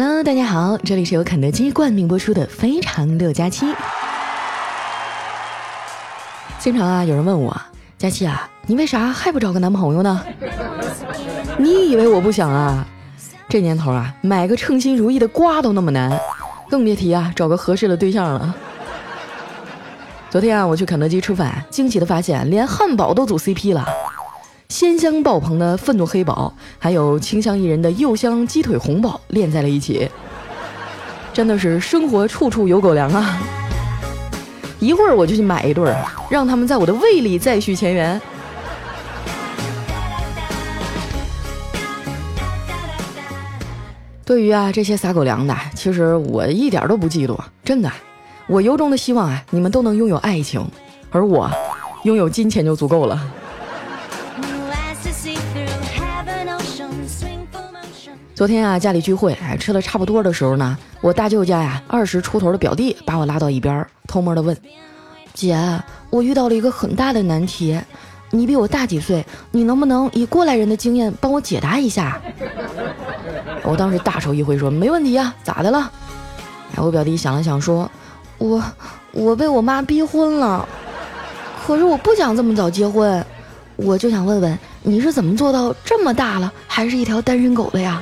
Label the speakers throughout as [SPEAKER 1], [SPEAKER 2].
[SPEAKER 1] Hello，大家好，这里是由肯德基冠名播出的《非常六加七》。经常啊，有人问我，佳期啊，你为啥还不找个男朋友呢？你以为我不想啊？这年头啊，买个称心如意的瓜都那么难，更别提啊找个合适的对象了。昨天啊，我去肯德基吃饭，惊喜的发现连汉堡都组 CP 了。鲜香爆棚的愤怒黑宝，还有清香宜人的柚香鸡腿红宝练在了一起，真的是生活处处有狗粮啊！一会儿我就去买一对儿，让他们在我的胃里再续前缘。对于啊这些撒狗粮的，其实我一点都不嫉妒，真的，我由衷的希望啊你们都能拥有爱情，而我拥有金钱就足够了。昨天啊，家里聚会，哎，吃的差不多的时候呢，我大舅家呀，二十出头的表弟把我拉到一边，偷摸的问：“姐，我遇到了一个很大的难题，你比我大几岁，你能不能以过来人的经验帮我解答一下？”我当时大手一挥说：“没问题呀，咋的了？”哎，我表弟想了想说：“我我被我妈逼婚了，可是我不想这么早结婚，我就想问问你是怎么做到这么大了还是一条单身狗的呀？”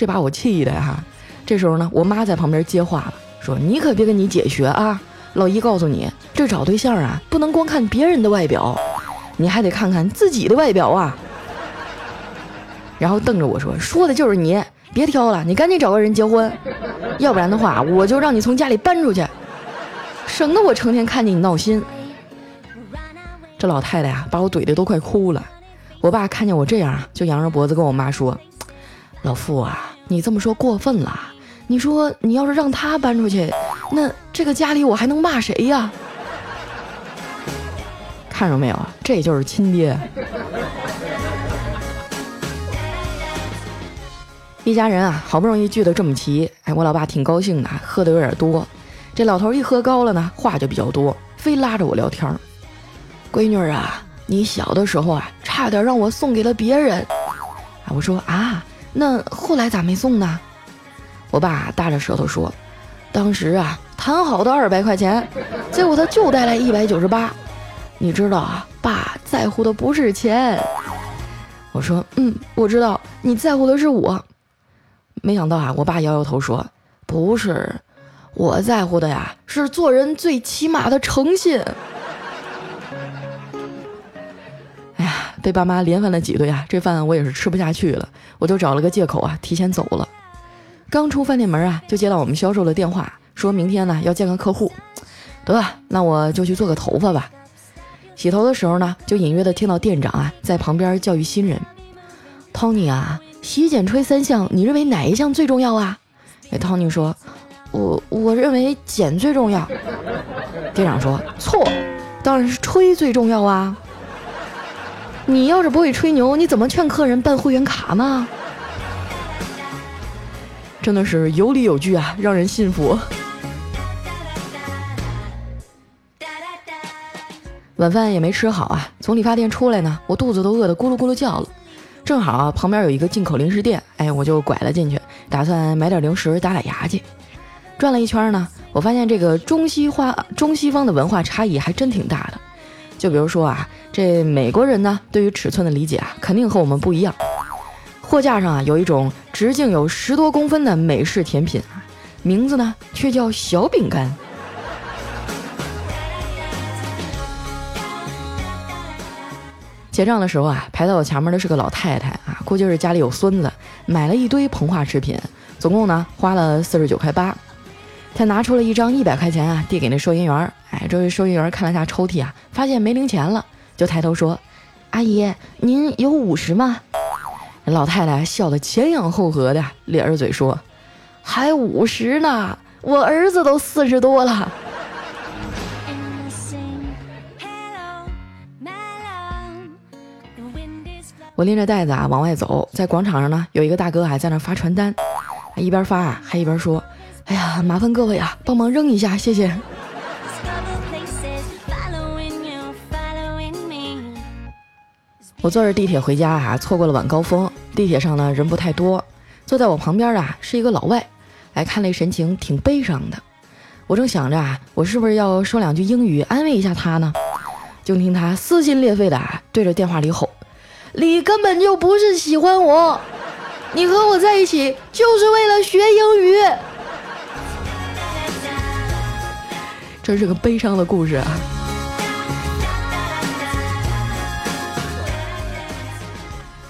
[SPEAKER 1] 这把我气的哈，这时候呢，我妈在旁边接话了，说：“你可别跟你姐学啊，老姨告诉你，这找对象啊，不能光看别人的外表，你还得看看自己的外表啊。”然后瞪着我说：“说的就是你，别挑了，你赶紧找个人结婚，要不然的话，我就让你从家里搬出去，省得我成天看见你闹心。”这老太太呀，把我怼的都快哭了。我爸看见我这样，就扬着脖子跟我妈说。老傅啊，你这么说过分了。你说你要是让他搬出去，那这个家里我还能骂谁呀？看着没有，这就是亲爹。一家人啊，好不容易聚得这么齐，哎，我老爸挺高兴的，喝的有点多。这老头一喝高了呢，话就比较多，非拉着我聊天。闺女啊，你小的时候啊，差点让我送给了别人。我说啊。那后来咋没送呢？我爸大着舌头说：“当时啊，谈好的二百块钱，结果他就带来一百九十八。你知道啊，爸在乎的不是钱。”我说：“嗯，我知道你在乎的是我。”没想到啊，我爸摇摇头说：“不是，我在乎的呀，是做人最起码的诚信。”被爸妈连番的挤兑啊，这饭我也是吃不下去了，我就找了个借口啊，提前走了。刚出饭店门啊，就接到我们销售的电话，说明天呢要见个客户。得，那我就去做个头发吧。洗头的时候呢，就隐约的听到店长啊在旁边教育新人：“Tony 啊，洗剪吹三项，你认为哪一项最重要啊？”哎，Tony 说：“我我认为剪最重要。”店长说：“错，当然是吹最重要啊。”你要是不会吹牛，你怎么劝客人办会员卡呢？真的是有理有据啊，让人信服。晚饭也没吃好啊，从理发店出来呢，我肚子都饿得咕噜咕噜叫了。正好，旁边有一个进口零食店，哎，我就拐了进去，打算买点零食打打牙去。转了一圈呢，我发现这个中西化、中西方的文化差异还真挺大的。就比如说啊，这美国人呢，对于尺寸的理解啊，肯定和我们不一样。货架上啊，有一种直径有十多公分的美式甜品，名字呢却叫小饼干。结账的时候啊，排在我前面的是个老太太啊，估计是家里有孙子，买了一堆膨化食品，总共呢花了四十九块八。他拿出了一张一百块钱啊，递给那收银员。哎，这位收银员看了下抽屉啊，发现没零钱了，就抬头说：“阿姨，您有五十吗？”老太太笑得前仰后合的，咧着嘴说：“还五十呢，我儿子都四十多了。”我拎着袋子啊往外走，在广场上呢，有一个大哥还在那发传单，一边发啊还一边说。哎呀，麻烦各位啊，帮忙扔一下，谢谢。我坐着地铁回家啊，错过了晚高峰。地铁上呢人不太多，坐在我旁边的是一个老外，哎，看那神情挺悲伤的。我正想着啊，我是不是要说两句英语安慰一下他呢？就听他撕心裂肺的啊对着电话里吼：“你根本就不是喜欢我，你和我在一起就是为了学英语。”这是个悲伤的故事啊。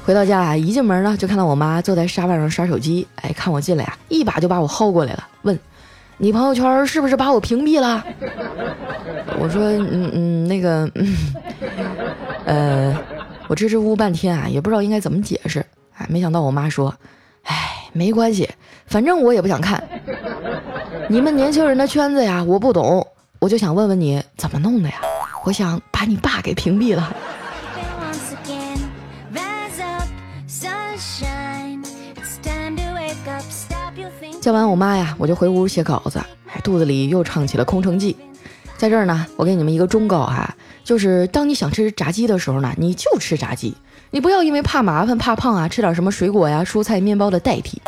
[SPEAKER 1] 回到家啊，一进门呢，就看到我妈坐在沙发上刷手机。哎，看我进来啊，一把就把我薅过来了，问：“你朋友圈是不是把我屏蔽了？” 我说：“嗯嗯，那个，嗯，呃，我支支吾吾半天啊，也不知道应该怎么解释。哎，没想到我妈说：‘哎，没关系，反正我也不想看。你们年轻人的圈子呀，我不懂，我就想问问你怎么弄的呀？我想把你爸给屏蔽了。’”叫完我妈呀，我就回屋写稿子，肚子里又唱起了《空城计》。在这儿呢，我给你们一个忠告啊，就是当你想吃炸鸡的时候呢，你就吃炸鸡，你不要因为怕麻烦、怕胖啊，吃点什么水果呀、蔬菜、面包的代替。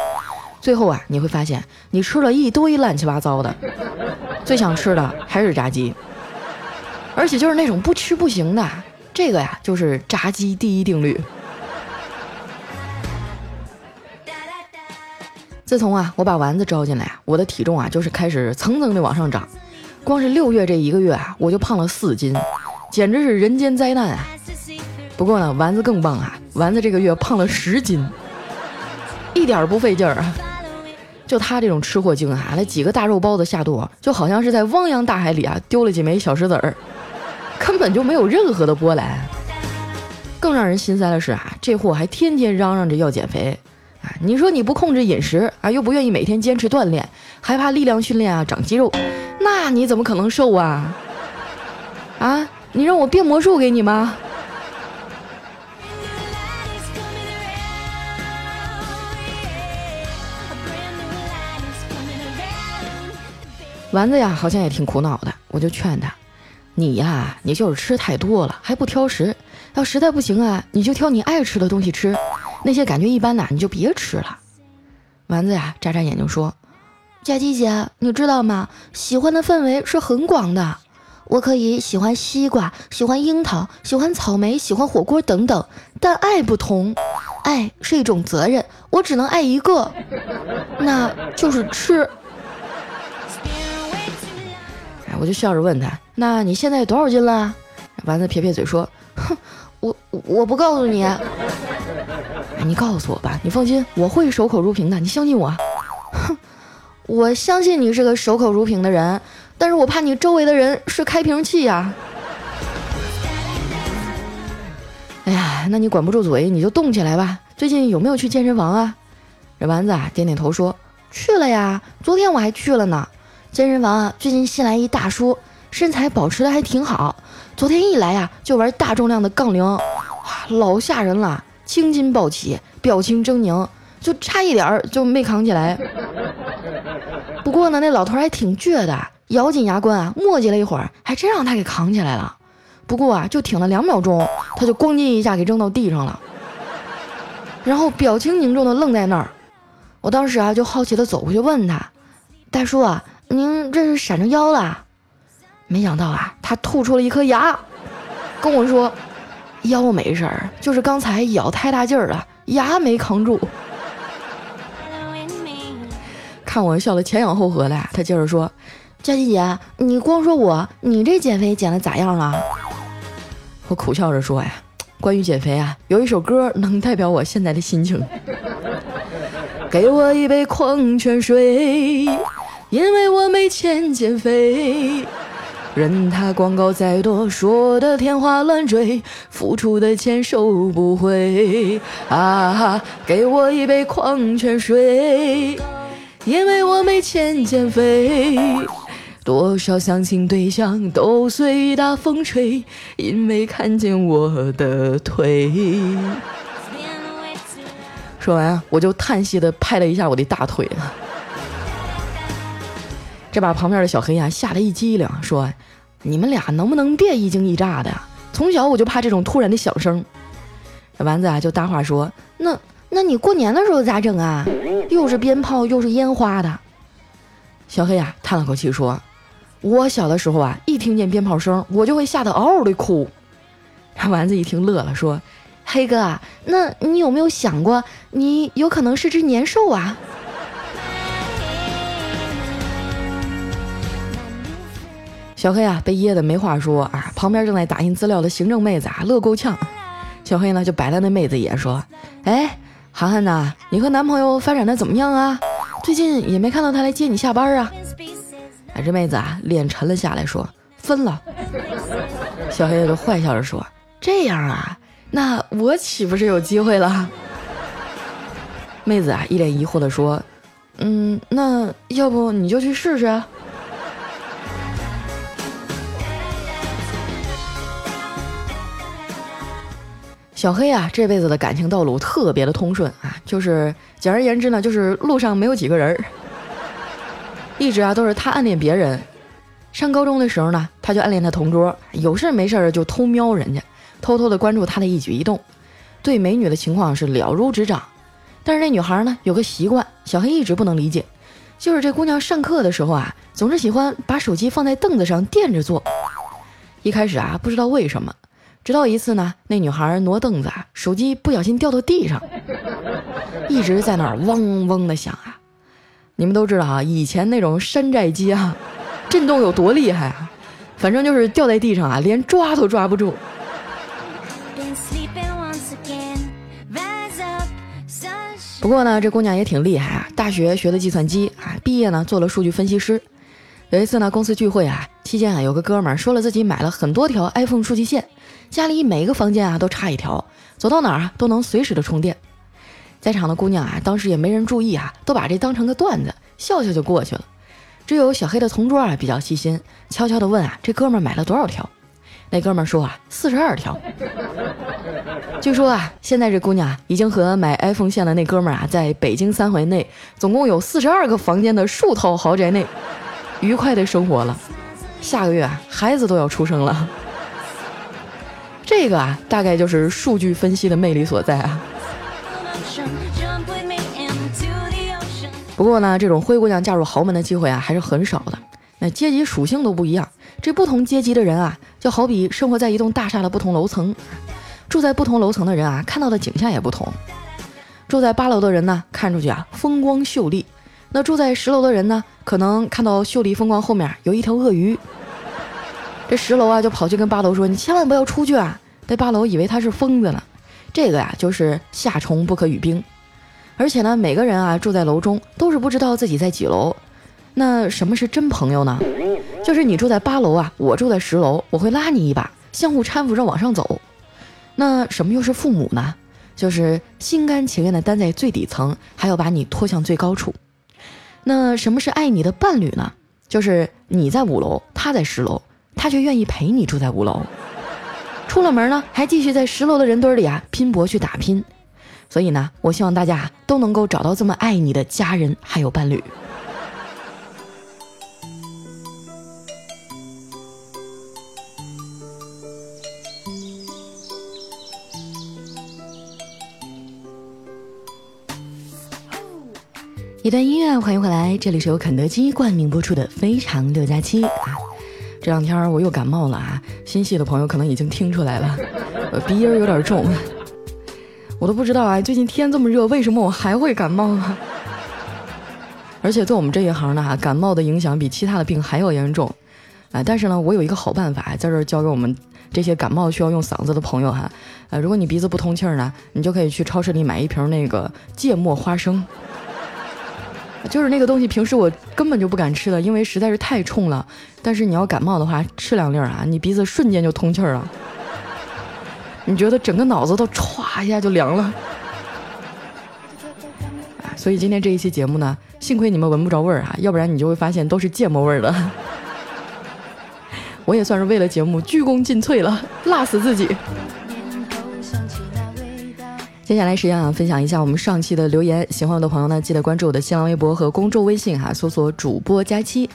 [SPEAKER 1] 最后啊，你会发现你吃了一堆乱七八糟的，最想吃的还是炸鸡，而且就是那种不吃不行的。这个呀，就是炸鸡第一定律。自从啊，我把丸子招进来啊，我的体重啊就是开始蹭蹭的往上涨。光是六月这一个月啊，我就胖了四斤，简直是人间灾难啊！不过呢，丸子更棒啊，丸子这个月胖了十斤，一点不费劲儿啊。就他这种吃货精啊，那几个大肉包子下肚，就好像是在汪洋大海里啊丢了几枚小石子儿，根本就没有任何的波澜。更让人心塞的是啊，这货还天天嚷嚷着要减肥。啊，你说你不控制饮食啊，又不愿意每天坚持锻炼，还怕力量训练啊长肌肉，那你怎么可能瘦啊？啊，你让我变魔术给你吗？丸子呀，好像也挺苦恼的，我就劝他，你呀，你就是吃太多了，还不挑食，要实在不行啊，你就挑你爱吃的东西吃。那些感觉一般的你就别吃了。丸子呀，眨眨眼睛说：“佳琪姐，你知道吗？喜欢的范围是很广的。我可以喜欢西瓜，喜欢樱桃，喜欢草莓，喜欢火锅等等。但爱不同，爱是一种责任，我只能爱一个，那就是吃。”我就笑着问他：“那你现在多少斤了？”丸子撇撇嘴说：“哼，我我不告诉你。”你告诉我吧，你放心，我会守口如瓶的，你相信我。哼，我相信你是个守口如瓶的人，但是我怕你周围的人是开瓶器呀。哎呀，那你管不住嘴，你就动起来吧。最近有没有去健身房啊？这丸子啊点点头说去了呀，昨天我还去了呢。健身房啊，最近新来一大叔，身材保持的还挺好。昨天一来呀，就玩大重量的杠铃，哇，老吓人了。青筋暴起，表情狰狞，就差一点儿就没扛起来。不过呢，那老头还挺倔的，咬紧牙关啊，磨叽了一会儿，还真让他给扛起来了。不过啊，就挺了两秒钟，他就咣叽一下给扔到地上了，然后表情凝重的愣在那儿。我当时啊，就好奇的走过去问他：“大叔啊，您这是闪着腰了？”没想到啊，他吐出了一颗牙，跟我说。腰没事儿，就是刚才咬太大劲儿了，牙没扛住。看我笑得前仰后合的，他接着说：“佳琪姐，你光说我，你这减肥减的咋样了？”我苦笑着说：“呀，关于减肥啊，有一首歌能代表我现在的心情。给我一杯矿泉水，因为我没钱减肥。”任他广告再多，说的天花乱坠，付出的钱收不回。啊，给我一杯矿泉水，因为我没钱减肥。多少相亲对象都随大风吹，因为看见我的腿。说完，我就叹息的拍了一下我的大腿。这把旁边的小黑呀吓得一激灵，说：“你们俩能不能别一惊一乍的？从小我就怕这种突然的响声。”这丸子啊就搭话说：“那那你过年的时候咋整啊？又是鞭炮又是烟花的。”小黑啊叹了口气说：“我小的时候啊，一听见鞭炮声，我就会吓得嗷嗷的哭。”丸子一听乐了，说：“黑哥，那你有没有想过，你有可能是只年兽啊？”小黑啊，被噎得没话说啊！旁边正在打印资料的行政妹子啊，乐够呛。小黑呢，就白了那妹子一眼说：“哎，涵涵呐，你和男朋友发展的怎么样啊？最近也没看到他来接你下班啊？”哎，这妹子啊，脸沉了下来，说：“分了。”小黑就坏笑着说：“这样啊，那我岂不是有机会了？”妹子啊，一脸疑惑的说：“嗯，那要不你就去试试。”小黑啊，这辈子的感情道路特别的通顺啊，就是简而言之呢，就是路上没有几个人儿，一直啊都是他暗恋别人。上高中的时候呢，他就暗恋他同桌，有事没事就偷瞄人家，偷偷的关注他的一举一动，对美女的情况是了如指掌。但是那女孩呢，有个习惯，小黑一直不能理解，就是这姑娘上课的时候啊，总是喜欢把手机放在凳子上垫着坐。一开始啊，不知道为什么。直到一次呢，那女孩挪凳子啊，手机不小心掉到地上，一直在那儿嗡嗡的响啊。你们都知道啊，以前那种山寨机啊，震动有多厉害啊，反正就是掉在地上啊，连抓都抓不住。不过呢，这姑娘也挺厉害啊，大学学的计算机啊，毕业呢做了数据分析师。有一次呢，公司聚会啊，期间啊，有个哥们儿说了自己买了很多条 iPhone 数据线。家里每一个房间啊都插一条，走到哪儿啊都能随时的充电。在场的姑娘啊，当时也没人注意啊，都把这当成个段子，笑笑就过去了。只有小黑的同桌啊比较细心，悄悄的问啊，这哥们儿买了多少条？那哥们儿说啊，四十二条。据说啊，现在这姑娘已经和买 iPhone 线的那哥们儿啊，在北京三环内总共有四十二个房间的数套豪宅内，愉快的生活了。下个月，孩子都要出生了。这个啊，大概就是数据分析的魅力所在啊。不过呢，这种灰姑娘嫁入豪门的机会啊，还是很少的。那阶级属性都不一样，这不同阶级的人啊，就好比生活在一栋大厦的不同楼层，住在不同楼层的人啊，看到的景象也不同。住在八楼的人呢，看出去啊，风光秀丽；那住在十楼的人呢，可能看到秀丽风光后面有一条鳄鱼。这十楼啊，就跑去跟八楼说：“你千万不要出去啊！”这八楼以为他是疯子呢。这个呀，就是夏虫不可语冰。而且呢，每个人啊住在楼中都是不知道自己在几楼。那什么是真朋友呢？就是你住在八楼啊，我住在十楼，我会拉你一把，相互搀扶着往上走。那什么又是父母呢？就是心甘情愿的担在最底层，还要把你拖向最高处。那什么是爱你的伴侣呢？就是你在五楼，他在十楼。他却愿意陪你住在五楼，出了门呢，还继续在十楼的人堆里啊拼搏去打拼。所以呢，我希望大家都能够找到这么爱你的家人还有伴侣。一段音乐，欢迎回来，这里是由肯德基冠名播出的《非常六加七》。这两天我又感冒了啊！心细的朋友可能已经听出来了，鼻音有点重。我都不知道啊，最近天这么热，为什么我还会感冒啊？而且做我们这一行呢，感冒的影响比其他的病还要严重啊！但是呢，我有一个好办法，在这儿教给我们这些感冒需要用嗓子的朋友哈。呃，如果你鼻子不通气儿呢，你就可以去超市里买一瓶那个芥末花生。就是那个东西，平时我根本就不敢吃的，因为实在是太冲了。但是你要感冒的话，吃两粒啊，你鼻子瞬间就通气儿了。你觉得整个脑子都歘一下就凉了。所以今天这一期节目呢，幸亏你们闻不着味儿啊，要不然你就会发现都是芥末味儿的。我也算是为了节目鞠躬尽瘁了，辣死自己。接下来时间啊，分享一下我们上期的留言。喜欢我的朋友呢，记得关注我的新浪微博和公众微信哈，搜索主播佳期。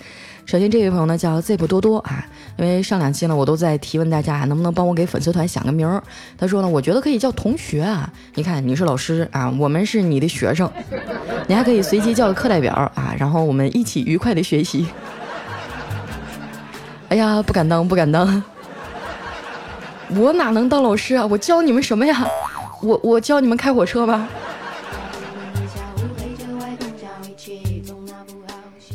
[SPEAKER 1] 首先这位朋友呢叫 Zip 多多啊，因为上两期呢我都在提问大家能不能帮我给粉丝团想个名儿。他说呢，我觉得可以叫同学啊，你看你是老师啊，我们是你的学生，你还可以随机叫个课代表啊，然后我们一起愉快的学习。哎呀，不敢当，不敢当，我哪能当老师啊？我教你们什么呀？我我教你们开火车吧。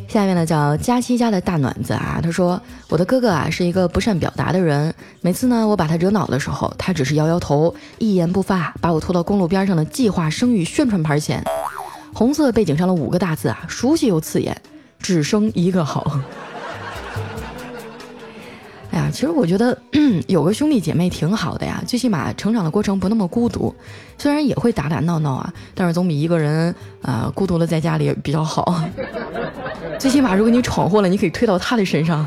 [SPEAKER 1] 下面呢叫佳期家的大暖子啊，他说我的哥哥啊是一个不善表达的人，每次呢我把他惹恼的时候，他只是摇摇头，一言不发，把我拖到公路边上的计划生育宣传牌前，红色背景上的五个大字啊，熟悉又刺眼，只生一个好。其实我觉得有个兄弟姐妹挺好的呀，最起码成长的过程不那么孤独。虽然也会打打闹闹啊，但是总比一个人啊孤独的在家里比较好。最起码如果你闯祸了，你可以推到他的身上。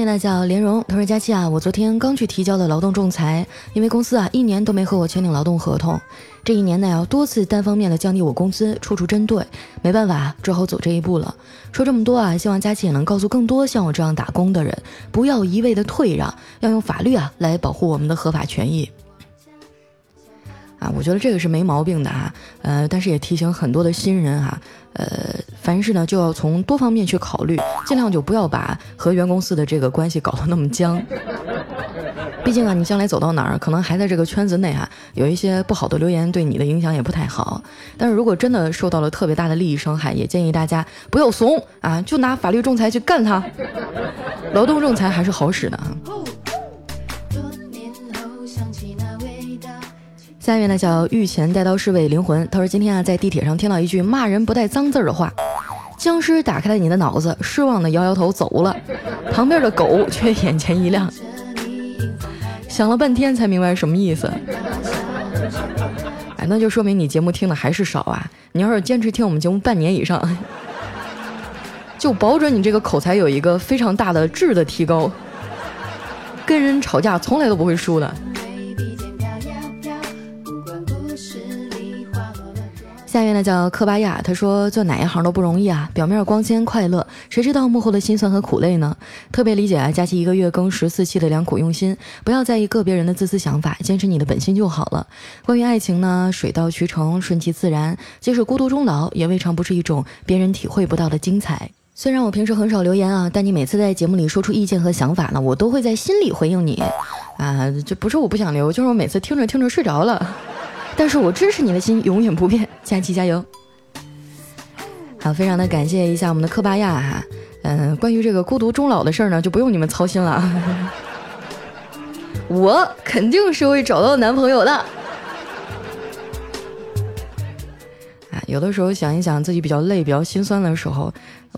[SPEAKER 1] 位呢叫莲蓉，他说：“佳琪啊，我昨天刚去提交了劳动仲裁，因为公司啊一年都没和我签订劳动合同，这一年呢要多次单方面的降低我工资，处处针对，没办法，只好走这一步了。说这么多啊，希望佳琪也能告诉更多像我这样打工的人，不要一味的退让，要用法律啊来保护我们的合法权益。”啊，我觉得这个是没毛病的哈，呃，但是也提醒很多的新人哈，呃，凡事呢就要从多方面去考虑，尽量就不要把和原公司的这个关系搞得那么僵。毕竟啊，你将来走到哪儿，可能还在这个圈子内哈，有一些不好的留言对你的影响也不太好。但是如果真的受到了特别大的利益伤害，也建议大家不要怂啊，就拿法律仲裁去干他。劳动仲裁还是好使的啊。下面呢叫御前带刀侍卫灵魂，他说今天啊在地铁上听到一句骂人不带脏字儿的话，僵尸打开了你的脑子，失望的摇摇头走了，旁边的狗却眼前一亮，想了半天才明白什么意思。哎，那就说明你节目听的还是少啊！你要是坚持听我们节目半年以上，就保准你这个口才有一个非常大的质的提高，跟人吵架从来都不会输的。呢叫科巴亚，他说做哪一行都不容易啊，表面光鲜快乐，谁知道幕后的辛酸和苦累呢？特别理解啊，佳期一个月更十四期的良苦用心，不要在意个别人的自私想法，坚持你的本心就好了。关于爱情呢，水到渠成，顺其自然，即使孤独终老，也未尝不是一种别人体会不到的精彩。虽然我平时很少留言啊，但你每次在节目里说出意见和想法呢，我都会在心里回应你。啊，这不是我不想留，就是我每次听着听着睡着了。但是我支持你的心永远不变，佳琪加油！好，非常的感谢一下我们的科巴亚哈，嗯，关于这个孤独终老的事儿呢，就不用你们操心了，我肯定是会找到男朋友的。啊，有的时候想一想自己比较累、比较心酸的时候，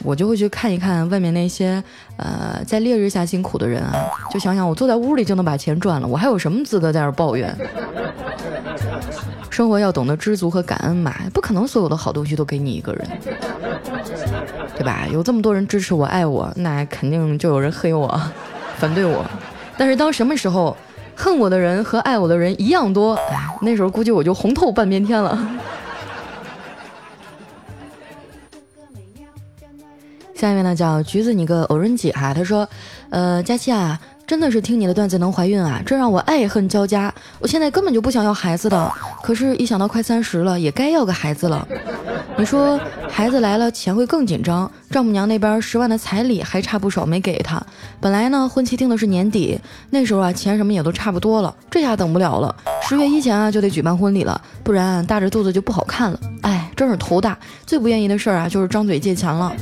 [SPEAKER 1] 我就会去看一看外面那些呃在烈日下辛苦的人啊，就想想我坐在屋里就能把钱赚了，我还有什么资格在这抱怨？生活要懂得知足和感恩嘛，不可能所有的好东西都给你一个人，对吧？有这么多人支持我、爱我，那肯定就有人黑我、反对我。但是当什么时候恨我的人和爱我的人一样多，哎，那时候估计我就红透半边天了。下面呢叫橘子，你个偶人姐哈，他说，呃，佳琪啊。真的是听你的段子能怀孕啊，这让我爱恨交加。我现在根本就不想要孩子的，可是，一想到快三十了，也该要个孩子了。你说孩子来了，钱会更紧张。丈母娘那边十万的彩礼还差不少没给他。本来呢，婚期定的是年底，那时候啊，钱什么也都差不多了。这下等不了了，十月一前啊就得举办婚礼了，不然大着肚子就不好看了。哎，真是头大。最不愿意的事儿啊，就是张嘴借钱了。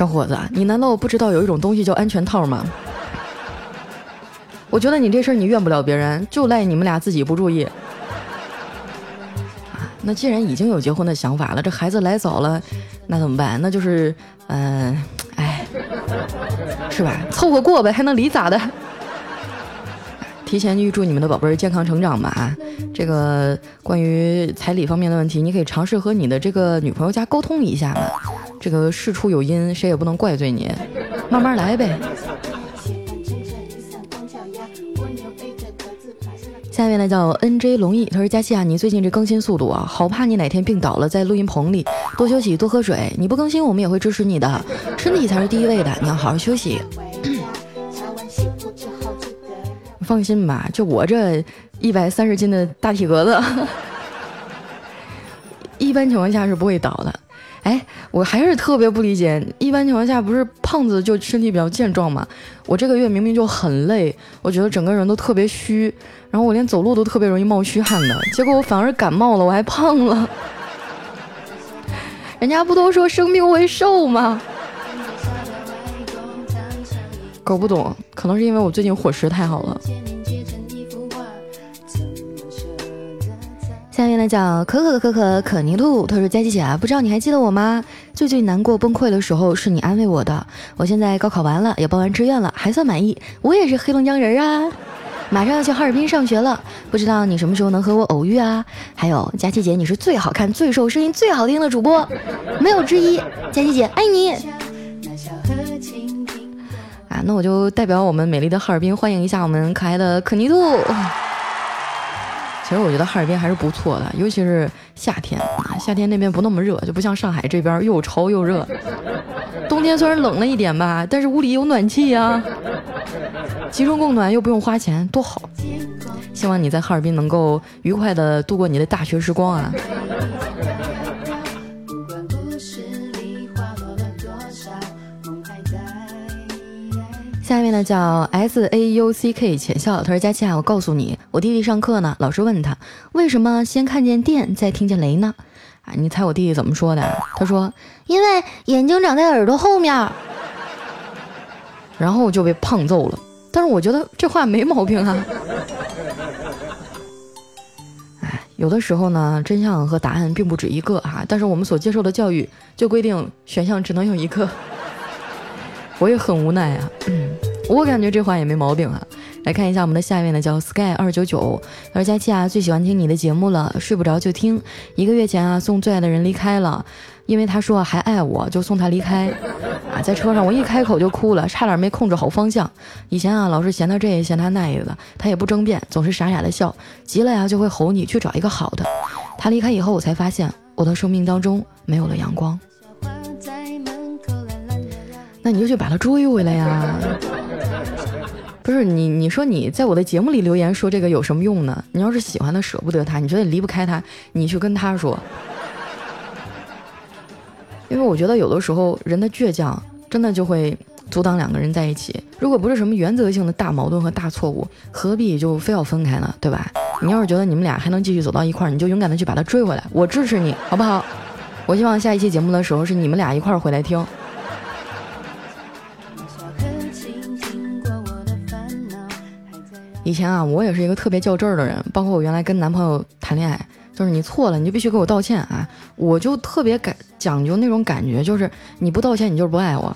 [SPEAKER 1] 小伙子，你难道不知道有一种东西叫安全套吗？我觉得你这事儿你怨不了别人，就赖你们俩自己不注意。啊，那既然已经有结婚的想法了，这孩子来早了，那怎么办？那就是，嗯，哎，是吧？凑合过呗，还能离咋的？提前预祝你们的宝贝儿健康成长吧。啊，这个关于彩礼方面的问题，你可以尝试和你的这个女朋友家沟通一下嘛。这个事出有因，谁也不能怪罪你，慢慢来呗。下面呢叫 N J 龙毅，他说佳期啊，你最近这更新速度啊，好怕你哪天病倒了在录音棚里，多休息多喝水，你不更新我们也会支持你的，身体才是第一位的，你要好好休息。放心吧，就我这一百三十斤的大体格子，一般情况下是不会倒的。哎，我还是特别不理解，一般情况下不是胖子就身体比较健壮吗？我这个月明明就很累，我觉得整个人都特别虚，然后我连走路都特别容易冒虚汗的，结果我反而感冒了，我还胖了。人家不都说生病会瘦吗？搞不懂，可能是因为我最近伙食太好了。下面呢叫可可可可可尼兔，他说佳琪姐啊，不知道你还记得我吗？最最难过崩溃的时候是你安慰我的。我现在高考完了，也报完志愿了，还算满意。我也是黑龙江人啊，马上要去哈尔滨上学了，不知道你什么时候能和我偶遇啊？还有佳琪姐，你是最好看、最瘦、声音最好听的主播，没有之一。佳琪姐爱你。啊，那我就代表我们美丽的哈尔滨欢迎一下我们可爱的可妮兔。其实我觉得哈尔滨还是不错的，尤其是夏天啊，夏天那边不那么热，就不像上海这边又潮又热。冬天虽然冷了一点吧，但是屋里有暖气呀，集中供暖又不用花钱，多好！希望你在哈尔滨能够愉快的度过你的大学时光啊。下面呢叫 S A U C K 浅笑，他说佳琪啊，我告诉你，我弟弟上课呢，老师问他为什么先看见电再听见雷呢？啊，你猜我弟弟怎么说的？他说因为眼睛长在耳朵后面。然后就被胖揍了。但是我觉得这话没毛病啊。哎，有的时候呢，真相和答案并不止一个啊，但是我们所接受的教育就规定选项只能有一个。我也很无奈啊，嗯，我感觉这话也没毛病啊。来看一下我们的下一位呢，叫 Sky 二九九，他说佳期啊，最喜欢听你的节目了，睡不着就听。一个月前啊，送最爱的人离开了，因为他说还爱我，就送他离开。啊，在车上我一开口就哭了，差点没控制好方向。以前啊，老是嫌他这嫌他那的，他也不争辩，总是傻傻的笑。急了呀，就会吼你去找一个好的。他离开以后，我才发现我的生命当中没有了阳光。你就去把他追回来呀！不是你，你说你在我的节目里留言说这个有什么用呢？你要是喜欢他，舍不得他，你觉得离不开他，你去跟他说。因为我觉得有的时候人的倔强真的就会阻挡两个人在一起。如果不是什么原则性的大矛盾和大错误，何必就非要分开呢？对吧？你要是觉得你们俩还能继续走到一块儿，你就勇敢的去把他追回来，我支持你，好不好？我希望下一期节目的时候是你们俩一块儿回来听。以前啊，我也是一个特别较真儿的人，包括我原来跟男朋友谈恋爱，就是你错了，你就必须给我道歉啊！我就特别感讲究那种感觉，就是你不道歉，你就是不爱我。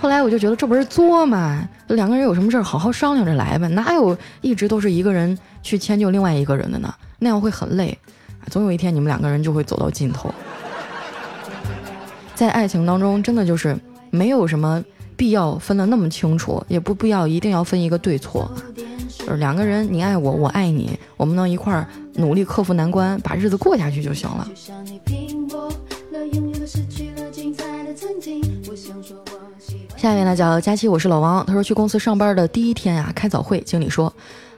[SPEAKER 1] 后来我就觉得这不是作吗？两个人有什么事儿好好商量着来呗，哪有一直都是一个人去迁就另外一个人的呢？那样会很累，总有一天你们两个人就会走到尽头。在爱情当中，真的就是没有什么。必要分得那么清楚，也不必要一定要分一个对错，就是两个人，你爱我，我爱你，我们能一块儿努力克服难关，把日子过下去就行了。下面呢叫佳期，我是老王。他说去公司上班的第一天啊，开早会，经理说，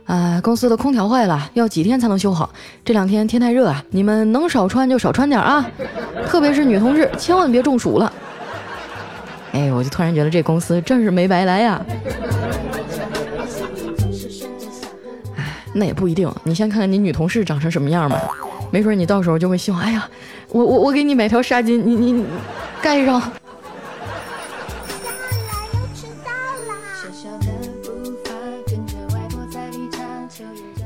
[SPEAKER 1] 啊，公司的空调坏了，要几天才能修好？这两天天太热啊，你们能少穿就少穿点啊，特别是女同志，千万别中暑了。哎，我就突然觉得这公司真是没白来呀！哎，那也不一定，你先看看你女同事长成什么样吧，没准你到时候就会希望，哎呀，我我我给你买条纱巾，你你盖上。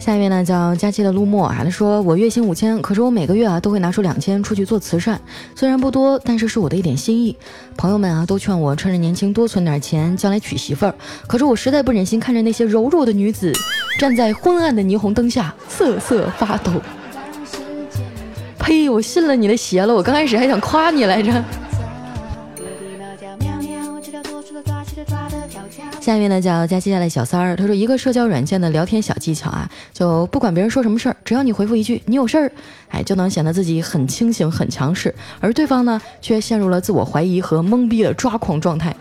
[SPEAKER 1] 下一位呢叫佳期的陆墨啊，他说我月薪五千，可是我每个月啊都会拿出两千出去做慈善，虽然不多，但是是我的一点心意。朋友们啊都劝我趁着年轻多存点钱，将来娶媳妇儿，可是我实在不忍心看着那些柔弱的女子站在昏暗的霓虹灯下瑟瑟发抖。呸！我信了你的邪了，我刚开始还想夸你来着。下面呢叫佳期家的小三儿，他说一个社交软件的聊天小技巧啊，就不管别人说什么事儿，只要你回复一句“你有事儿”，哎，就能显得自己很清醒、很强势，而对方呢却陷入了自我怀疑和懵逼的抓狂状态。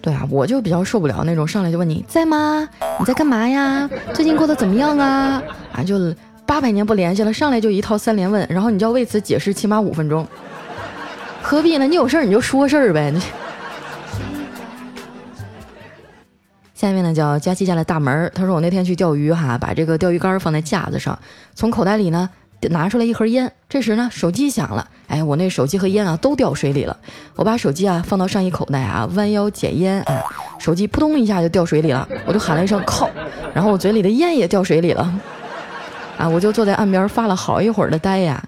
[SPEAKER 1] 对啊，我就比较受不了那种上来就问你在吗？你在干嘛呀？最近过得怎么样啊？啊，就八百年不联系了，上来就一套三连问，然后你就要为此解释起码五分钟。何必呢？你有事儿你就说事儿呗。下面呢叫佳琪家的大门他说我那天去钓鱼哈，把这个钓鱼竿放在架子上，从口袋里呢拿出来一盒烟。这时呢手机响了，哎，我那手机和烟啊都掉水里了。我把手机啊放到上衣口袋啊，弯腰捡烟，啊，手机扑通一下就掉水里了。我就喊了一声靠，然后我嘴里的烟也掉水里了。啊，我就坐在岸边发了好一会儿的呆呀。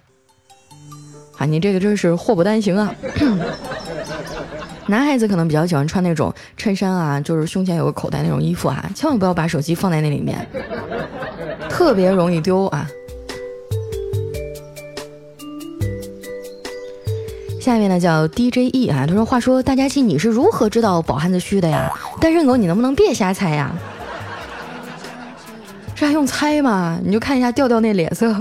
[SPEAKER 1] 啊你这个真是祸不单行啊！男孩子可能比较喜欢穿那种衬衫啊，就是胸前有个口袋那种衣服啊，千万不要把手机放在那里面，特别容易丢啊。下面呢叫 D J E 啊，他说：“话说大家期你是如何知道饱汉子虚的呀？单身狗你能不能别瞎猜呀？这还用猜吗？你就看一下调调那脸色。”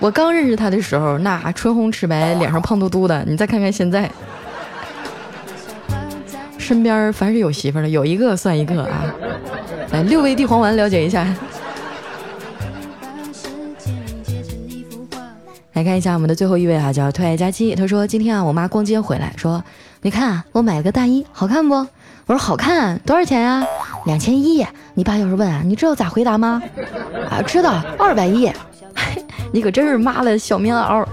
[SPEAKER 1] 我刚认识他的时候，那唇红齿白，脸上胖嘟嘟的。你再看看现在，身边凡是有媳妇的，有一个算一个啊！来，六味地黄丸了解一下。来看一下我们的最后一位哈，叫推爱佳期。他说今天啊，我妈逛街回来，说你看啊我买了个大衣，好看不？我说好看，多少钱呀？两千一。你爸要是问啊，你知道咋回答吗？啊，知道，二百一。你可真是妈的小棉袄。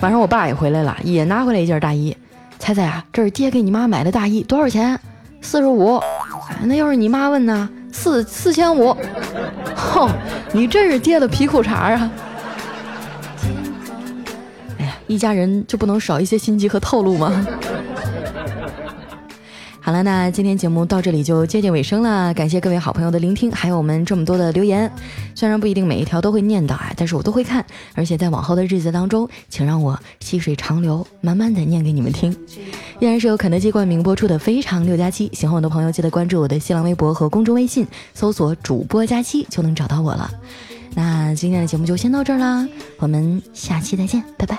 [SPEAKER 1] 晚上我爸也回来了，也拿回来一件大衣。猜猜啊，这是爹给你妈买的大衣，多少钱？四十五。那要是你妈问呢？四四千五。哼，你真是爹的皮裤衩啊！哎呀，一家人就不能少一些心机和套路吗？好了，那今天节目到这里就接近尾声了，感谢各位好朋友的聆听，还有我们这么多的留言。虽然不一定每一条都会念到啊，但是我都会看，而且在往后的日子当中，请让我细水长流，慢慢的念给你们听。依然是由肯德基冠名播出的《非常六加七》，喜欢我的朋友记得关注我的新浪微博和公众微信，搜索主播佳期就能找到我了。那今天的节目就先到这儿啦，我们下期再见，拜拜。